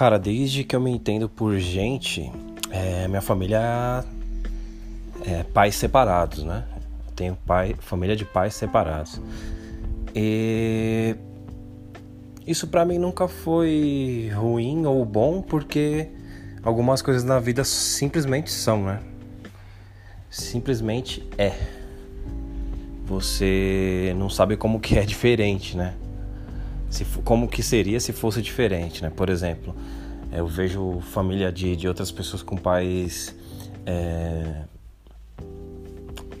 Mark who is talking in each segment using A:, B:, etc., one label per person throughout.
A: Cara, desde que eu me entendo por gente, é, minha família é pais separados, né? Eu tenho pai, família de pais separados. E isso para mim nunca foi ruim ou bom, porque algumas coisas na vida simplesmente são, né? Simplesmente é. Você não sabe como que é diferente, né? Se, como que seria se fosse diferente, né? Por exemplo, eu vejo família de, de outras pessoas com pais é,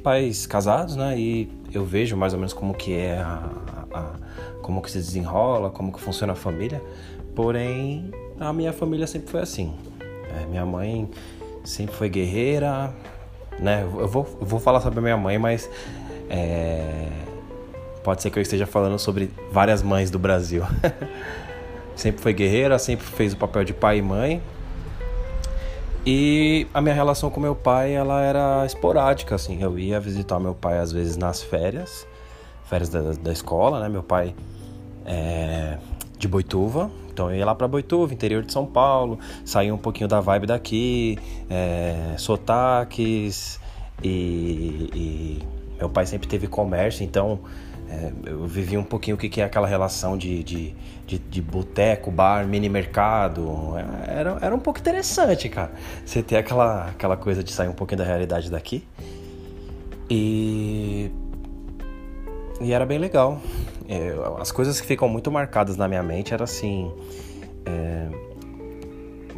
A: pais casados, né? E eu vejo mais ou menos como que é a, a, como que se desenrola, como que funciona a família. Porém, a minha família sempre foi assim. É, minha mãe sempre foi guerreira, né? Eu vou, eu vou falar sobre a minha mãe, mas é, Pode ser que eu esteja falando sobre várias mães do Brasil. sempre foi guerreira, sempre fez o papel de pai e mãe. E a minha relação com meu pai, ela era esporádica, assim. Eu ia visitar meu pai às vezes nas férias, férias da, da escola, né? Meu pai é de Boituva, então eu ia lá para Boituva, interior de São Paulo, saía um pouquinho da vibe daqui, é, sotaques e, e meu pai sempre teve comércio, então é, eu vivi um pouquinho o que é aquela relação de, de, de, de boteco, bar, mini mercado. Era, era um pouco interessante, cara. Você ter aquela, aquela coisa de sair um pouquinho da realidade daqui. E. E era bem legal. É, as coisas que ficam muito marcadas na minha mente era assim. É,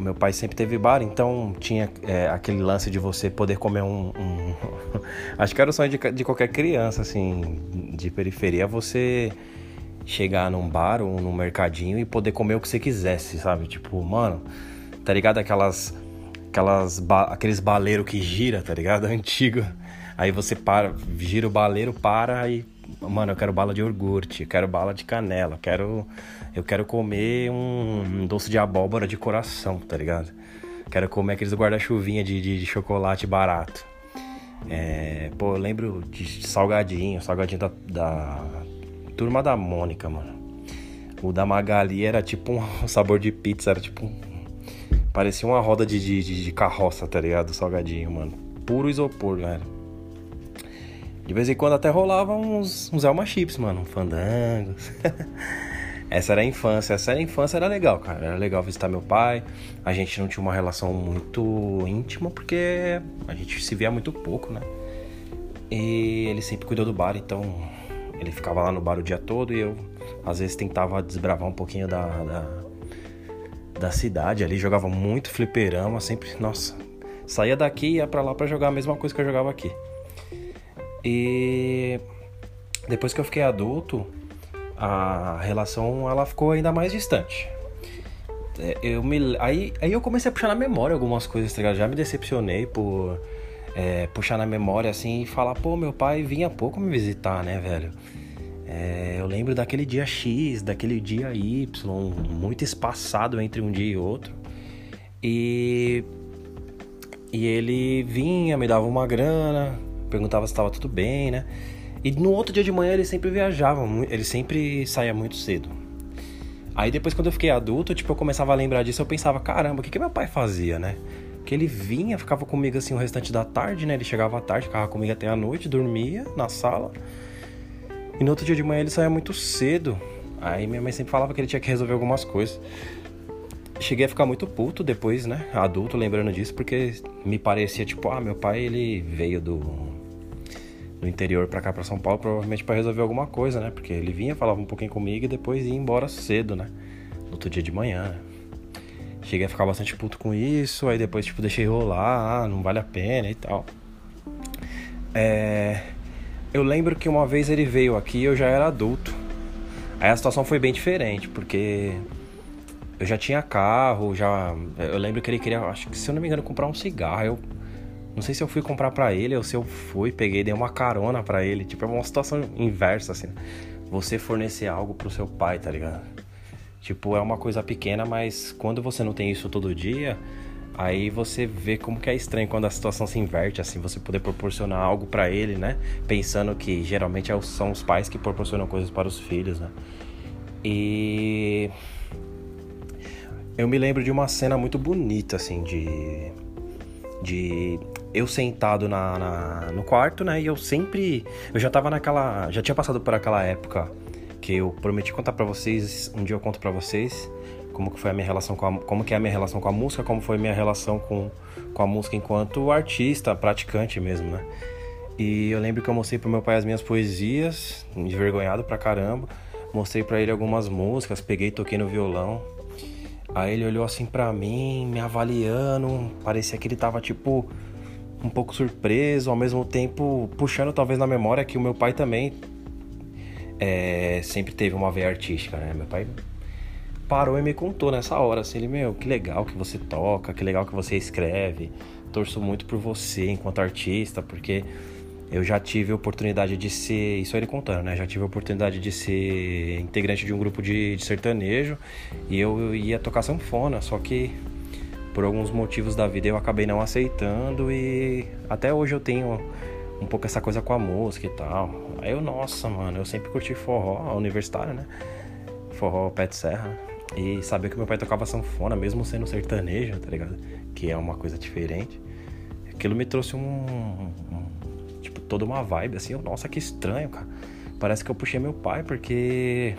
A: meu pai sempre teve bar, então tinha é, aquele lance de você poder comer um. um... Acho que era o sonho de, de, qualquer criança, assim, de periferia, você chegar num bar ou num mercadinho e poder comer o que você quisesse, sabe? Tipo, mano, tá ligado? Aquelas. aquelas ba... aqueles baleiros que gira, tá ligado? Antigo. Aí você para, gira o baleiro, para e. Mano, eu quero bala de iogurte, quero bala de canela, quero eu quero comer um, doce de abóbora de coração, tá ligado? Quero comer aqueles guarda-chuvinha de, de, de, chocolate barato. É, pô, eu lembro de salgadinho, salgadinho da, da turma da Mônica, mano. O da Magali era tipo um sabor de pizza, era tipo Parecia uma roda de, de, de carroça, tá ligado? Salgadinho, mano. Puro isopor, galera. De vez em quando até rolava uns, uns Elma Chips, mano. Fandangos. Essa era a infância. Essa era a infância era legal, cara. Era legal visitar meu pai. A gente não tinha uma relação muito íntima porque a gente se via muito pouco, né? E ele sempre cuidou do bar, então ele ficava lá no bar o dia todo e eu às vezes tentava desbravar um pouquinho da, da, da cidade ali, jogava muito fliperama, sempre, nossa, saía daqui e ia pra lá pra jogar a mesma coisa que eu jogava aqui. E depois que eu fiquei adulto, a relação ela ficou ainda mais distante. É, eu me, aí, aí eu comecei a puxar na memória algumas coisas, tá ligado? Já me decepcionei por é, puxar na memória assim e falar, pô, meu pai vinha pouco me visitar, né, velho? É, eu lembro daquele dia X, daquele dia Y, muito espaçado entre um dia e outro. E, e ele vinha, me dava uma grana, perguntava se estava tudo bem, né? E no outro dia de manhã ele sempre viajava, ele sempre saía muito cedo. Aí depois quando eu fiquei adulto, tipo, eu começava a lembrar disso, eu pensava, caramba, o que, que meu pai fazia, né? Que ele vinha, ficava comigo assim o restante da tarde, né? Ele chegava à tarde, ficava comigo até a noite, dormia na sala. E no outro dia de manhã ele saía muito cedo. Aí minha mãe sempre falava que ele tinha que resolver algumas coisas. Cheguei a ficar muito puto depois, né? Adulto, lembrando disso, porque me parecia tipo, ah, meu pai ele veio do do interior para cá para São Paulo, provavelmente para resolver alguma coisa, né? Porque ele vinha, falava um pouquinho comigo e depois ia embora cedo, né? No outro dia de manhã. Cheguei a ficar bastante puto com isso, aí depois tipo deixei rolar, ah, não vale a pena e tal. É... Eu lembro que uma vez ele veio aqui eu já era adulto. Aí a situação foi bem diferente, porque eu já tinha carro, já. Eu lembro que ele queria, acho que se eu não me engano, comprar um cigarro. Eu não sei se eu fui comprar para ele ou se eu fui, peguei, dei uma carona para ele. Tipo, é uma situação inversa, assim. Você fornecer algo pro seu pai, tá ligado? Tipo, é uma coisa pequena, mas quando você não tem isso todo dia, aí você vê como que é estranho quando a situação se inverte, assim, você poder proporcionar algo para ele, né? Pensando que geralmente é são os pais que proporcionam coisas para os filhos, né? E eu me lembro de uma cena muito bonita, assim, de. De eu sentado na, na, no quarto, né? E eu sempre. Eu já tava naquela. Já tinha passado por aquela época que eu prometi contar para vocês. Um dia eu conto para vocês como que foi a minha relação com a, como que é a minha relação com a música, como foi a minha relação com, com a música enquanto artista, praticante mesmo, né? E eu lembro que eu mostrei pro meu pai as minhas poesias, envergonhado pra caramba. Mostrei para ele algumas músicas, peguei e toquei no violão. Aí ele olhou assim para mim, me avaliando, parecia que ele tava tipo um pouco surpreso, ao mesmo tempo puxando talvez na memória que o meu pai também é, sempre teve uma veia artística, né? Meu pai parou e me contou nessa hora, assim, ele, meu, que legal que você toca, que legal que você escreve, torço muito por você enquanto artista, porque eu já tive a oportunidade de ser, isso ele contando, né? Já tive a oportunidade de ser integrante de um grupo de, de sertanejo e eu ia tocar sanfona, só que por alguns motivos da vida eu acabei não aceitando e até hoje eu tenho um pouco essa coisa com a música e tal. Aí eu, nossa, mano, eu sempre curti forró, universitário, né? Forró pé de serra. E saber que meu pai tocava sanfona, mesmo sendo sertanejo, tá ligado? Que é uma coisa diferente. Aquilo me trouxe um, um tipo, toda uma vibe, assim, eu, nossa, que estranho, cara. Parece que eu puxei meu pai, porque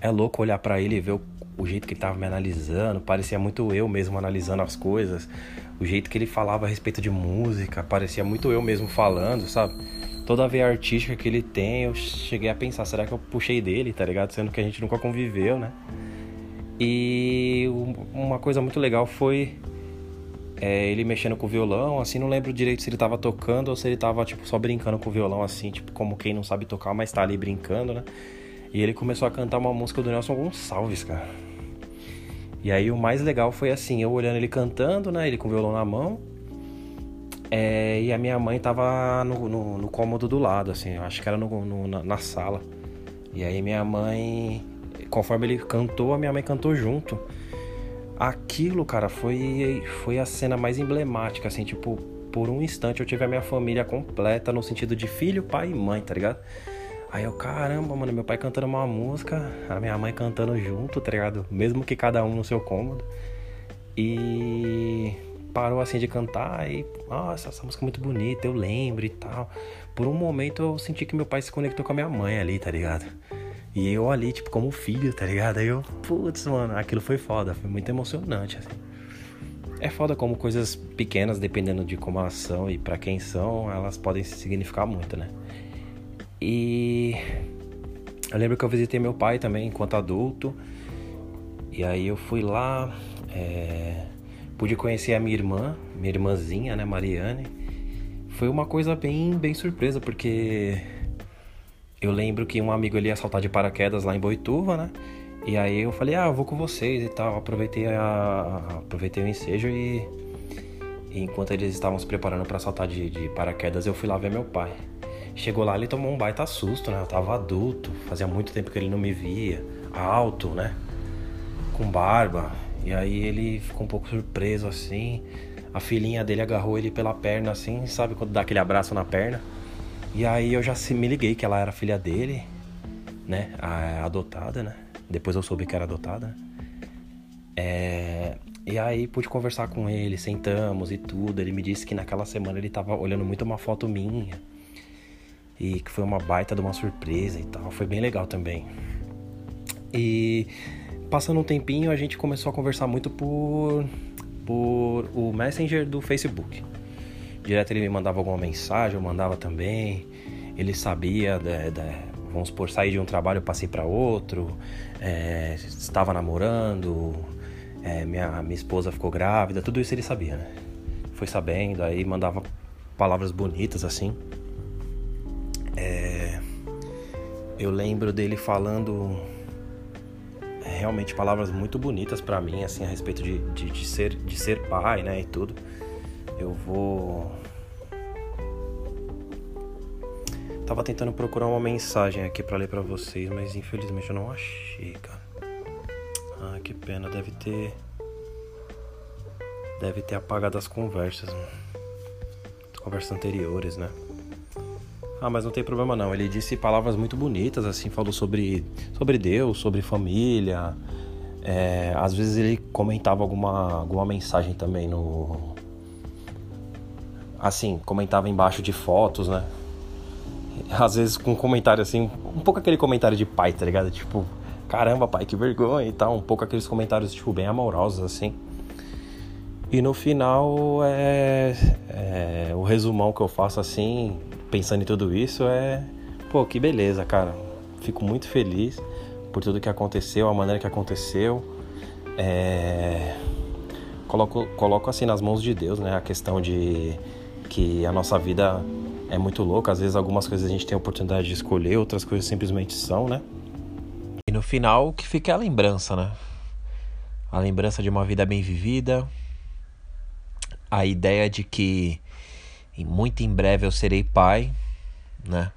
A: é louco olhar para ele e ver o, o, jeito que ele tava me analisando. Parecia muito eu mesmo analisando as coisas. O jeito que ele falava a respeito de música, parecia muito eu mesmo falando, sabe? Toda a veia artística que ele tem, eu cheguei a pensar, será que eu puxei dele, tá ligado? Sendo que a gente nunca conviveu, né? E uma coisa muito legal foi é, ele mexendo com o violão, assim, não lembro direito se ele tava tocando ou se ele tava, tipo, só brincando com o violão, assim, tipo, como quem não sabe tocar, mas tá ali brincando, né? E ele começou a cantar uma música do Nelson Gonçalves, cara. E aí o mais legal foi assim, eu olhando ele cantando, né? Ele com o violão na mão. É, e a minha mãe tava no, no, no, cômodo do lado, assim, eu acho que era no, na, na sala. E aí minha mãe, conforme ele cantou, a minha mãe cantou junto. Aquilo, cara, foi, foi a cena mais emblemática, assim, tipo, por um instante eu tive a minha família completa no sentido de filho, pai e mãe, tá ligado? Aí eu, caramba, mano, meu pai cantando uma música, a minha mãe cantando junto, tá ligado? Mesmo que cada um no seu cômodo. E parou assim de cantar e, nossa, essa música é muito bonita, eu lembro e tal. Por um momento eu senti que meu pai se conectou com a minha mãe ali, tá ligado? E eu ali, tipo, como filho, tá ligado? Aí eu, putz, mano, aquilo foi foda, foi muito emocionante, assim. É foda como coisas pequenas, dependendo de como elas são e para quem são, elas podem significar muito, né? E eu lembro que eu visitei meu pai também enquanto adulto. E aí eu fui lá, é... pude conhecer a minha irmã, minha irmãzinha, né, Mariane. Foi uma coisa bem, bem surpresa, porque eu lembro que um amigo ele ia saltar de paraquedas lá em Boituva, né? E aí eu falei, ah, eu vou com vocês e tal. Aproveitei, a, aproveitei o ensejo e, e enquanto eles estavam se preparando para saltar de, de, paraquedas, eu fui lá ver meu pai. Chegou lá, ele tomou um baita susto, né? Eu tava adulto, fazia muito tempo que ele não me via, alto, né? Com barba. E aí ele ficou um pouco surpreso assim. A filhinha dele agarrou ele pela perna assim, sabe quando dá aquele abraço na perna? E aí eu já me liguei que ela era filha dele, né? A, adotada, né? Depois eu soube que era adotada. É... E aí pude conversar com ele, sentamos e tudo. Ele me disse que naquela semana ele tava olhando muito uma foto minha. E que foi uma baita de uma surpresa e tal. Foi bem legal também. E passando um tempinho, a gente começou a conversar muito por, por o Messenger do Facebook. Direto ele me mandava alguma mensagem, eu mandava também. Ele sabia, de, de, vamos supor, sair de um trabalho, passei para outro, é, estava namorando, é, minha, minha esposa ficou grávida, tudo isso ele sabia, né? Foi sabendo, aí mandava palavras bonitas assim. Eu lembro dele falando realmente palavras muito bonitas para mim, assim, a respeito de, de, de, ser, de ser pai, né, e tudo. Eu vou. Tava tentando procurar uma mensagem aqui para ler para vocês, mas infelizmente eu não achei, cara. Ah, que pena, deve ter. Deve ter apagado as conversas. Conversas anteriores, né? Ah, mas não tem problema não. Ele disse palavras muito bonitas, assim, falou sobre, sobre Deus, sobre família, É, às vezes ele comentava alguma, alguma mensagem também no. Assim, comentava embaixo de fotos, né? Às vezes com um comentário assim, um pouco aquele comentário de pai, tá ligado? Tipo, caramba, pai, que vergonha e tal. Um pouco aqueles comentários, tipo, bem amorosos, assim. E no final, é, é, o resumão que eu faço assim, pensando em tudo isso, é. Pô, que beleza, cara. Fico muito feliz por tudo que aconteceu, a maneira que aconteceu. É, coloco, coloco assim nas mãos de Deus, né? A questão de que a nossa vida é muito louca. Às vezes algumas coisas a gente tem a oportunidade de escolher, outras coisas simplesmente são, né? E no final, o que fica é a lembrança, né? A lembrança de uma vida bem vivida, a ideia de que muito em breve eu serei pai, né?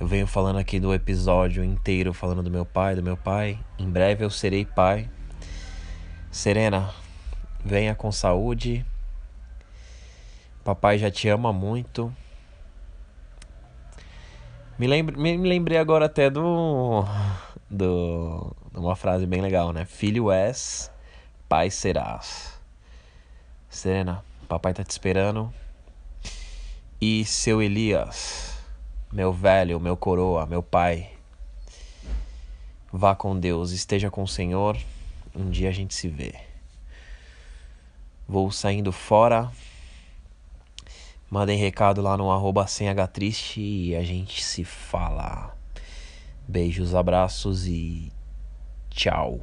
A: Eu venho falando aqui do episódio inteiro falando do meu pai, do meu pai. Em breve eu serei pai. Serena, venha com saúde. Papai já te ama muito. Me, lembre, me lembrei agora até do, do. de uma frase bem legal, né? Filho és, pai serás. Serena, papai tá te esperando. E seu Elias, meu velho, meu coroa, meu pai, vá com Deus, esteja com o Senhor. Um dia a gente se vê. Vou saindo fora. Mandem recado lá no arroba sem triste e a gente se fala. Beijos, abraços e tchau.